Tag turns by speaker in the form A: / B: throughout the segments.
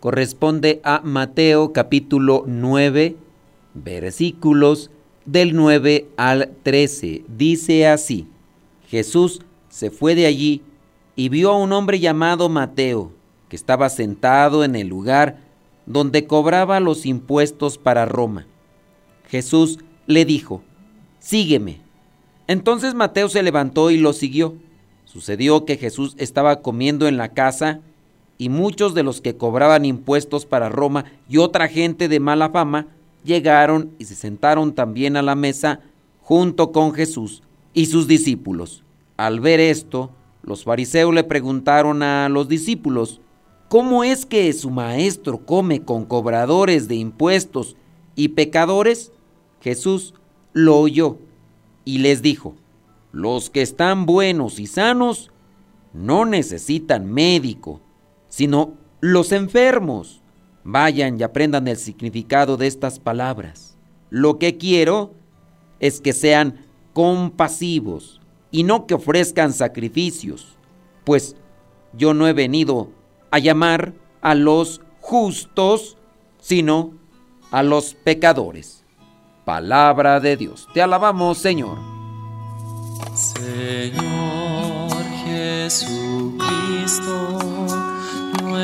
A: corresponde a Mateo capítulo 9, versículos del 9 al 13. Dice así, Jesús se fue de allí y vio a un hombre llamado Mateo, que estaba sentado en el lugar donde cobraba los impuestos para Roma. Jesús le dijo, Sígueme. Entonces Mateo se levantó y lo siguió. Sucedió que Jesús estaba comiendo en la casa y muchos de los que cobraban impuestos para Roma y otra gente de mala fama llegaron y se sentaron también a la mesa junto con Jesús y sus discípulos. Al ver esto, los fariseos le preguntaron a los discípulos, ¿cómo es que su maestro come con cobradores de impuestos y pecadores? Jesús lo oyó y les dijo, los que están buenos y sanos no necesitan médico, sino los enfermos. Vayan y aprendan el significado de estas palabras. Lo que quiero es que sean compasivos y no que ofrezcan sacrificios, pues yo no he venido a llamar a los justos, sino a los pecadores. Palabra de Dios. Te alabamos, Señor.
B: Señor Jesucristo,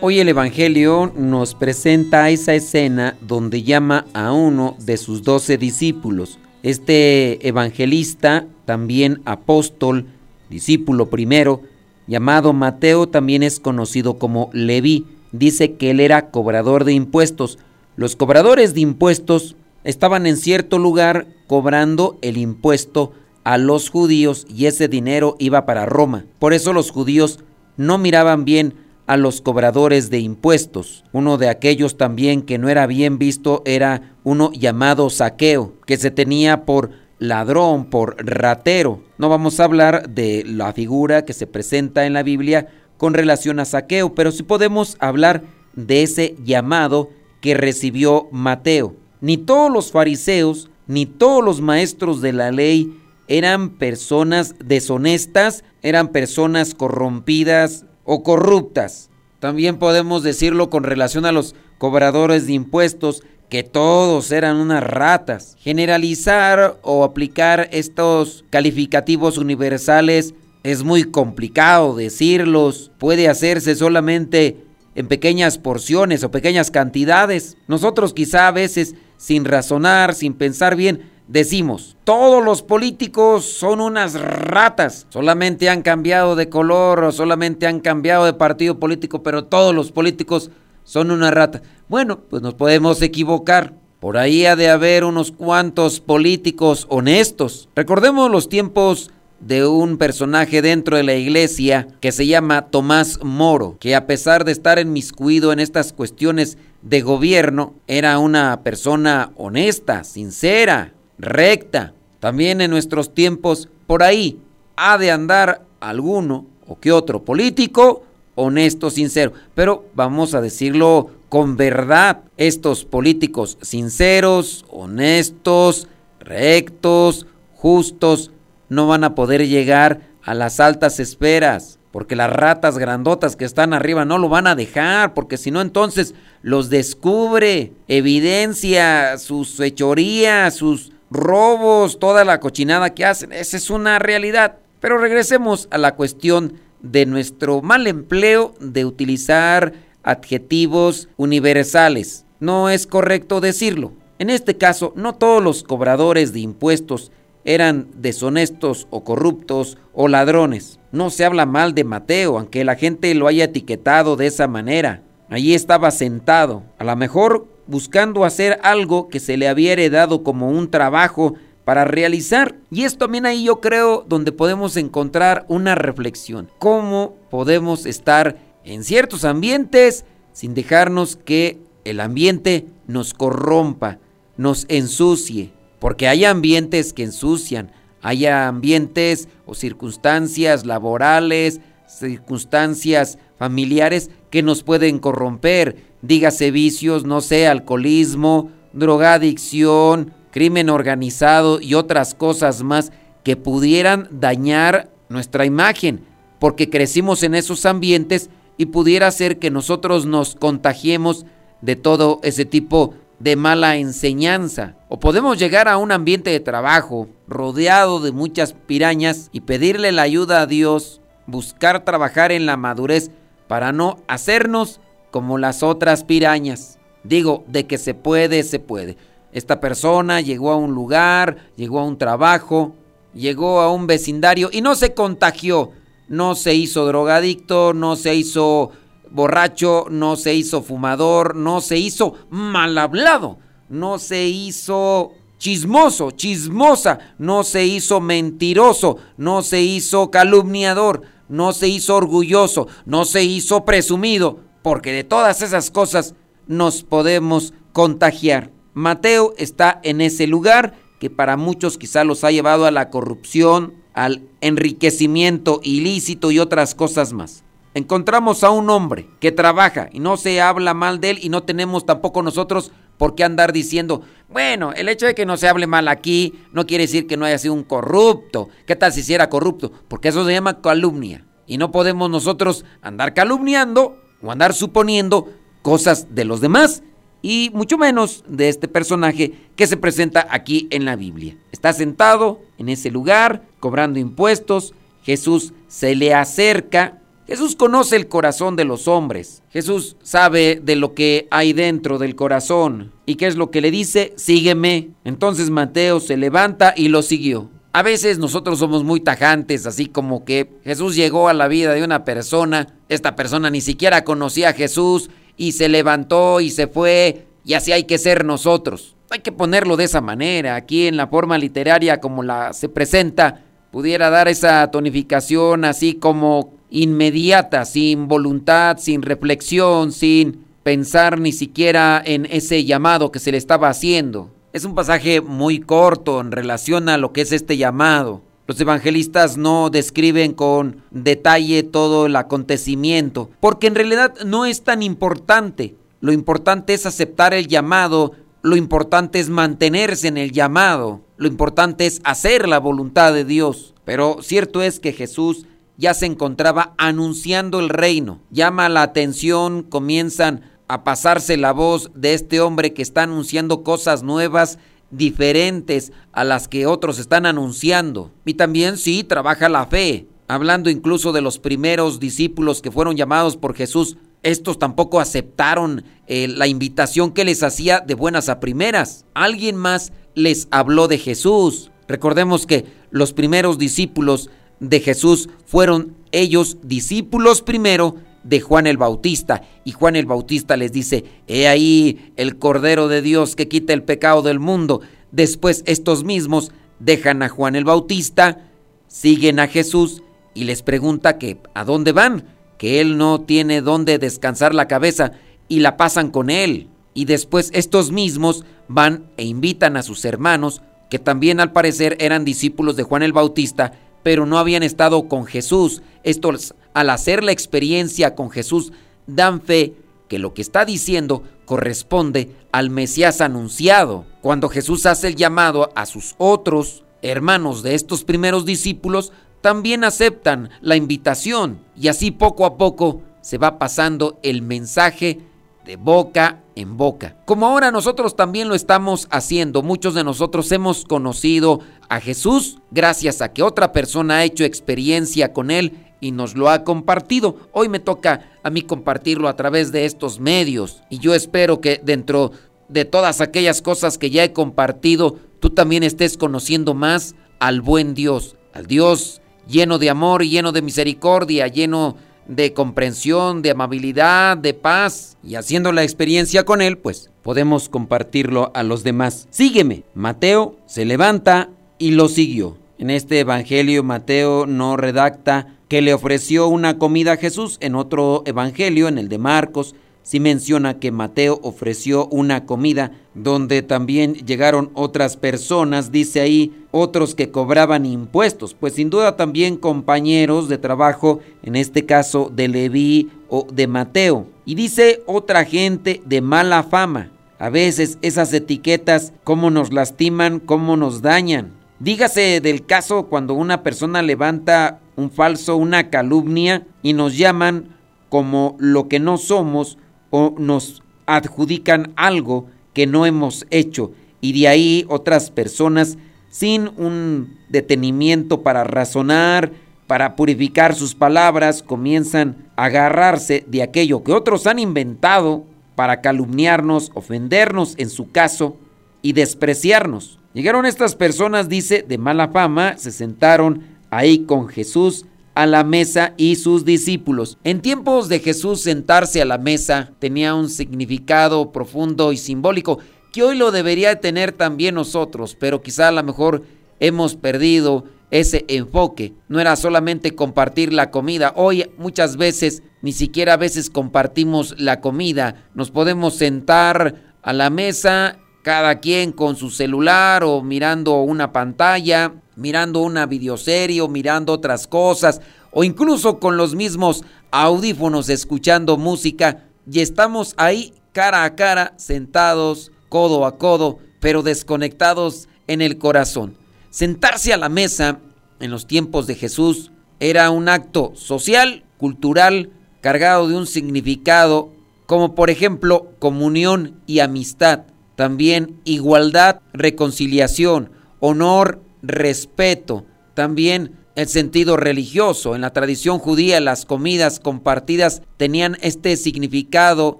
A: Hoy el Evangelio nos presenta esa escena donde llama a uno de sus doce discípulos. Este evangelista, también apóstol, discípulo primero, llamado Mateo, también es conocido como Leví. Dice que él era cobrador de impuestos. Los cobradores de impuestos estaban en cierto lugar cobrando el impuesto a los judíos y ese dinero iba para Roma. Por eso los judíos no miraban bien a los cobradores de impuestos. Uno de aquellos también que no era bien visto era uno llamado saqueo, que se tenía por ladrón, por ratero. No vamos a hablar de la figura que se presenta en la Biblia con relación a saqueo, pero sí podemos hablar de ese llamado que recibió Mateo. Ni todos los fariseos, ni todos los maestros de la ley eran personas deshonestas, eran personas corrompidas o corruptas. También podemos decirlo con relación a los cobradores de impuestos, que todos eran unas ratas. Generalizar o aplicar estos calificativos universales es muy complicado decirlos, puede hacerse solamente en pequeñas porciones o pequeñas cantidades. Nosotros quizá a veces sin razonar, sin pensar bien, decimos, todos los políticos son unas ratas, solamente han cambiado de color o solamente han cambiado de partido político, pero todos los políticos son una rata. Bueno, pues nos podemos equivocar. Por ahí ha de haber unos cuantos políticos honestos. Recordemos los tiempos de un personaje dentro de la iglesia que se llama Tomás Moro, que a pesar de estar enmiscuido en estas cuestiones de gobierno, era una persona honesta, sincera, recta. También en nuestros tiempos, por ahí, ha de andar alguno o que otro político honesto, sincero. Pero vamos a decirlo con verdad. Estos políticos sinceros, honestos, rectos, justos, no van a poder llegar a las altas esferas. Porque las ratas grandotas que están arriba no lo van a dejar, porque si no entonces los descubre, evidencia sus fechorías, sus robos, toda la cochinada que hacen. Esa es una realidad. Pero regresemos a la cuestión de nuestro mal empleo de utilizar adjetivos universales. No es correcto decirlo. En este caso, no todos los cobradores de impuestos eran deshonestos o corruptos o ladrones. No se habla mal de Mateo, aunque la gente lo haya etiquetado de esa manera. Allí estaba sentado, a lo mejor buscando hacer algo que se le había heredado como un trabajo para realizar. Y es también ahí yo creo donde podemos encontrar una reflexión. ¿Cómo podemos estar en ciertos ambientes sin dejarnos que el ambiente nos corrompa, nos ensucie? Porque hay ambientes que ensucian, hay ambientes o circunstancias laborales, circunstancias familiares que nos pueden corromper. Dígase vicios, no sé, alcoholismo, drogadicción, crimen organizado y otras cosas más que pudieran dañar nuestra imagen, porque crecimos en esos ambientes y pudiera ser que nosotros nos contagiemos de todo ese tipo de mala enseñanza. O podemos llegar a un ambiente de trabajo rodeado de muchas pirañas y pedirle la ayuda a Dios, buscar trabajar en la madurez para no hacernos como las otras pirañas. Digo, de que se puede, se puede. Esta persona llegó a un lugar, llegó a un trabajo, llegó a un vecindario y no se contagió, no se hizo drogadicto, no se hizo borracho, no se hizo fumador, no se hizo mal hablado, no se hizo chismoso, chismosa, no se hizo mentiroso, no se hizo calumniador, no se hizo orgulloso, no se hizo presumido, porque de todas esas cosas nos podemos contagiar. Mateo está en ese lugar que para muchos quizá los ha llevado a la corrupción, al enriquecimiento ilícito y otras cosas más. Encontramos a un hombre que trabaja y no se habla mal de él y no tenemos tampoco nosotros por qué andar diciendo, bueno, el hecho de que no se hable mal aquí no quiere decir que no haya sido un corrupto. ¿Qué tal si era corrupto? Porque eso se llama calumnia. Y no podemos nosotros andar calumniando o andar suponiendo cosas de los demás y mucho menos de este personaje que se presenta aquí en la Biblia. Está sentado en ese lugar, cobrando impuestos, Jesús se le acerca, Jesús conoce el corazón de los hombres, Jesús sabe de lo que hay dentro del corazón y qué es lo que le dice, sígueme. Entonces Mateo se levanta y lo siguió. A veces nosotros somos muy tajantes, así como que Jesús llegó a la vida de una persona, esta persona ni siquiera conocía a Jesús y se levantó y se fue, y así hay que ser nosotros. Hay que ponerlo de esa manera, aquí en la forma literaria como la se presenta, pudiera dar esa tonificación así como inmediata, sin voluntad, sin reflexión, sin pensar ni siquiera en ese llamado que se le estaba haciendo. Es un pasaje muy corto en relación a lo que es este llamado. Los evangelistas no describen con detalle todo el acontecimiento, porque en realidad no es tan importante. Lo importante es aceptar el llamado, lo importante es mantenerse en el llamado, lo importante es hacer la voluntad de Dios. Pero cierto es que Jesús ya se encontraba anunciando el reino. Llama la atención, comienzan a pasarse la voz de este hombre que está anunciando cosas nuevas diferentes a las que otros están anunciando. Y también sí, trabaja la fe, hablando incluso de los primeros discípulos que fueron llamados por Jesús. Estos tampoco aceptaron eh, la invitación que les hacía de buenas a primeras. Alguien más les habló de Jesús. Recordemos que los primeros discípulos de Jesús fueron ellos discípulos primero de Juan el Bautista. Y Juan el Bautista les dice, he ahí el Cordero de Dios que quita el pecado del mundo. Después estos mismos dejan a Juan el Bautista, siguen a Jesús y les pregunta que a dónde van, que él no tiene dónde descansar la cabeza y la pasan con él. Y después estos mismos van e invitan a sus hermanos, que también al parecer eran discípulos de Juan el Bautista, pero no habían estado con Jesús. Estos al hacer la experiencia con Jesús, dan fe que lo que está diciendo corresponde al Mesías anunciado. Cuando Jesús hace el llamado a sus otros hermanos de estos primeros discípulos, también aceptan la invitación y así poco a poco se va pasando el mensaje de boca en boca. Como ahora nosotros también lo estamos haciendo, muchos de nosotros hemos conocido a Jesús gracias a que otra persona ha hecho experiencia con él y nos lo ha compartido. Hoy me toca a mí compartirlo a través de estos medios y yo espero que dentro de todas aquellas cosas que ya he compartido, tú también estés conociendo más al buen Dios, al Dios lleno de amor lleno de misericordia, lleno de comprensión, de amabilidad, de paz. Y haciendo la experiencia con Él, pues podemos compartirlo a los demás. Sígueme. Mateo se levanta y lo siguió. En este Evangelio Mateo no redacta que le ofreció una comida a Jesús. En otro Evangelio, en el de Marcos, sí menciona que Mateo ofreció una comida donde también llegaron otras personas, dice ahí, otros que cobraban impuestos, pues sin duda también compañeros de trabajo, en este caso de Leví o de Mateo. Y dice otra gente de mala fama. A veces esas etiquetas, cómo nos lastiman, cómo nos dañan. Dígase del caso cuando una persona levanta un falso, una calumnia y nos llaman como lo que no somos o nos adjudican algo que no hemos hecho y de ahí otras personas sin un detenimiento para razonar, para purificar sus palabras, comienzan a agarrarse de aquello que otros han inventado para calumniarnos, ofendernos en su caso y despreciarnos. Llegaron estas personas, dice, de mala fama, se sentaron ahí con Jesús a la mesa y sus discípulos. En tiempos de Jesús sentarse a la mesa tenía un significado profundo y simbólico que hoy lo debería tener también nosotros, pero quizá a lo mejor hemos perdido ese enfoque. No era solamente compartir la comida. Hoy muchas veces, ni siquiera a veces compartimos la comida. Nos podemos sentar a la mesa, cada quien con su celular o mirando una pantalla mirando una videoserie o mirando otras cosas o incluso con los mismos audífonos escuchando música y estamos ahí cara a cara, sentados, codo a codo, pero desconectados en el corazón. Sentarse a la mesa en los tiempos de Jesús era un acto social, cultural, cargado de un significado como por ejemplo comunión y amistad, también igualdad, reconciliación, honor respeto, también el sentido religioso. En la tradición judía las comidas compartidas tenían este significado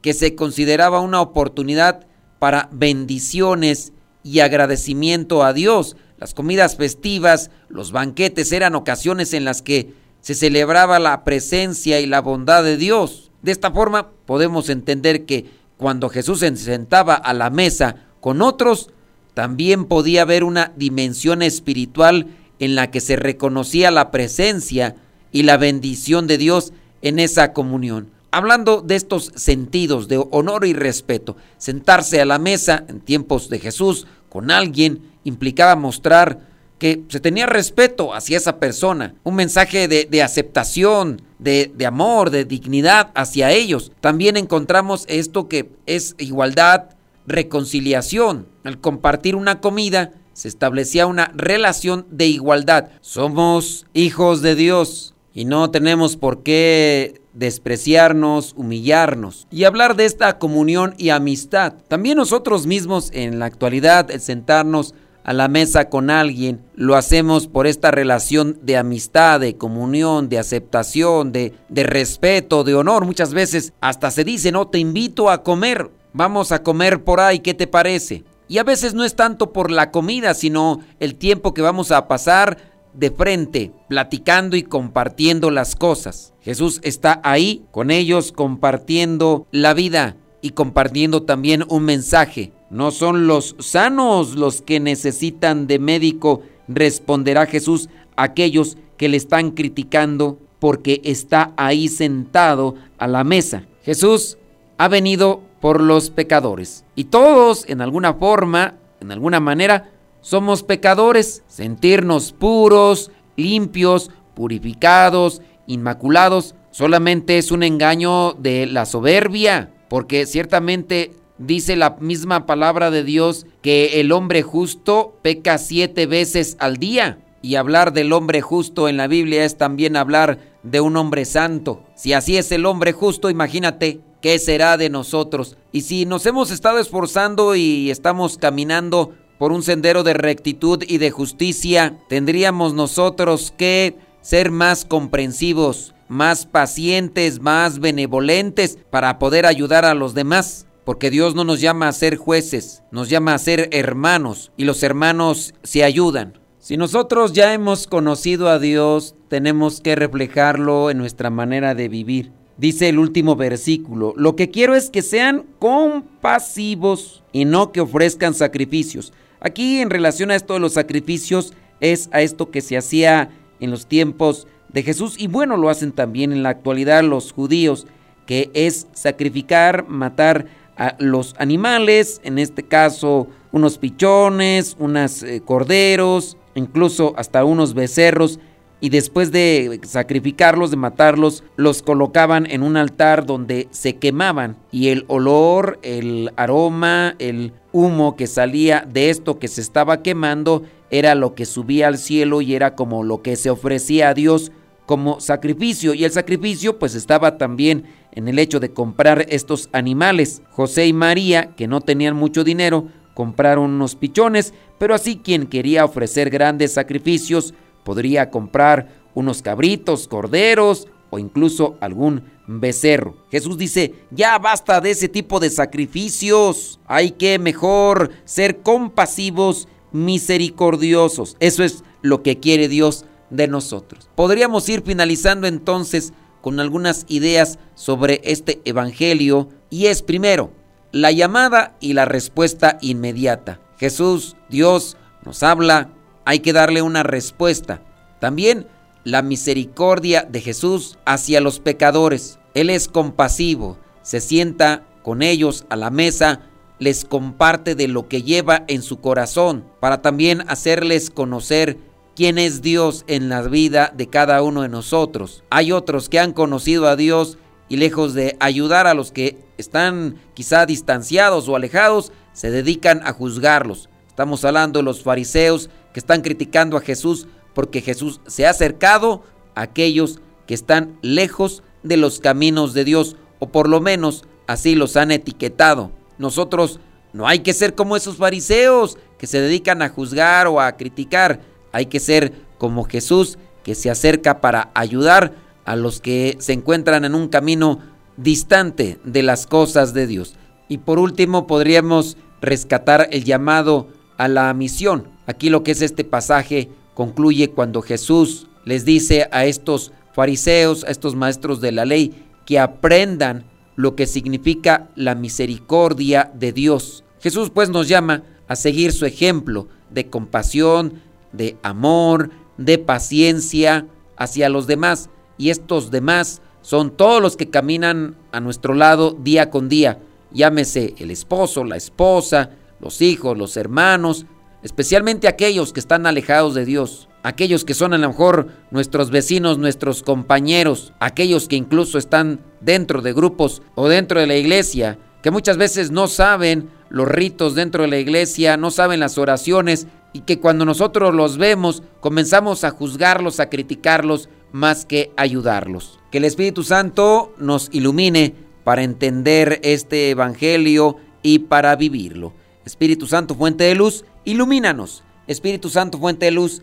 A: que se consideraba una oportunidad para bendiciones y agradecimiento a Dios. Las comidas festivas, los banquetes eran ocasiones en las que se celebraba la presencia y la bondad de Dios. De esta forma podemos entender que cuando Jesús se sentaba a la mesa con otros, también podía haber una dimensión espiritual en la que se reconocía la presencia y la bendición de Dios en esa comunión. Hablando de estos sentidos de honor y respeto, sentarse a la mesa en tiempos de Jesús con alguien implicaba mostrar que se tenía respeto hacia esa persona, un mensaje de, aceptación, de, de amor, de dignidad hacia ellos. También encontramos esto que es igualdad, reconciliación. Al compartir una comida se establecía una relación de igualdad. Somos hijos de Dios y no tenemos por qué despreciarnos, humillarnos y hablar de esta comunión y amistad. También nosotros mismos en la actualidad, el sentarnos a la mesa con alguien, lo hacemos por esta relación de amistad, de comunión, de aceptación, de, respeto, de honor. Muchas veces hasta se dice, no, te invito a comer vamos a comer por ahí, ¿qué te parece? Y a veces no es tanto por la comida, sino el tiempo que vamos a pasar de frente, platicando y compartiendo las cosas. Jesús está ahí con ellos compartiendo la vida y compartiendo también un mensaje. No son los sanos los que necesitan de médico, responderá Jesús a aquellos que le están criticando porque está ahí sentado a la mesa. Jesús ha venido por los pecadores. Y todos, en alguna forma, en alguna manera, somos pecadores. Sentirnos puros, limpios, purificados inmaculados, solamente es un engaño de la soberbia, porque ciertamente dice la misma palabra de Dios que el hombre justo peca siete veces al día. Y hablar del hombre justo en la Biblia es también hablar de un hombre santo. Si así es el hombre justo, imagínate qué será de nosotros. Y si nos hemos estado esforzando y estamos caminando por un sendero de rectitud y de justicia, tendríamos nosotros que ser más comprensivos, más pacientes, más benevolentes para poder ayudar a los demás. Porque Dios no nos llama a ser jueces, nos llama a ser hermanos y los hermanos se ayudan. Si nosotros ya hemos conocido a Dios, tenemos que reflejarlo en nuestra manera de vivir. Dice el último versículo, lo que quiero es que sean compasivos y no que ofrezcan sacrificios. Aquí en relación a esto de los sacrificios es a esto que se hacía en los tiempos de Jesús y bueno, lo hacen también en la actualidad los judíos, que es sacrificar, matar a los animales, en este caso unos pichones, unos eh, corderos, incluso hasta unos becerros, y después de sacrificarlos, de matarlos, los colocaban en un altar donde se quemaban. Y el olor, el aroma, el humo que salía de esto que se estaba quemando era lo que subía al cielo y era como lo que se ofrecía a Dios como sacrificio y el sacrificio pues estaba también en el hecho de comprar estos animales. José y María, que no tenían mucho dinero, compraron unos pichones, pero así quien quería ofrecer grandes sacrificios podría comprar unos cabritos, corderos o incluso algún becerro. Jesús dice, ya basta de ese tipo de sacrificios, hay que mejor ser compasivos, misericordiosos. Eso es lo que quiere Dios de nosotros. Podríamos ir finalizando entonces con algunas ideas sobre este Evangelio y es primero la llamada y la respuesta inmediata. Jesús, Dios, nos habla, hay que darle una respuesta. También la misericordia de Jesús hacia los pecadores. Él es compasivo, se sienta con ellos a la mesa, les comparte de lo que lleva en su corazón, para también hacerles conocer quién es Dios en la vida de cada uno de nosotros. Hay otros que han conocido a Dios y lejos de ayudar a los que están quizá distanciados o alejados, se dedican a juzgarlos. Estamos hablando de los fariseos que están criticando a Jesús porque Jesús se ha acercado a aquellos que están lejos de los caminos de Dios, o por lo menos así los han etiquetado. Nosotros no hay que ser como esos fariseos que se dedican a juzgar o a criticar. Hay que ser como Jesús que se acerca para ayudar a los que se encuentran en un camino distante de las cosas de Dios. Y por último podríamos rescatar el llamado a la misión. Aquí lo que es este pasaje concluye cuando Jesús les dice a estos fariseos, a estos maestros de la ley, que aprendan lo que significa la misericordia de Dios. Jesús pues nos llama a seguir su ejemplo de compasión, de amor, de paciencia hacia los demás. Y estos demás son todos los que caminan a nuestro lado día con día. Llámese el esposo, la esposa, los hijos, los hermanos, especialmente aquellos que están alejados de Dios, aquellos que son a lo mejor nuestros vecinos, nuestros compañeros, aquellos que incluso están dentro de grupos o dentro de la iglesia, que muchas veces no saben los ritos dentro de la iglesia, no saben las oraciones y que cuando nosotros los vemos comenzamos a juzgarlos, a criticarlos más que ayudarlos. Que el Espíritu Santo nos ilumine para entender este Evangelio y para vivirlo. Espíritu Santo, fuente de luz, ilumínanos. Espíritu Santo, fuente de luz,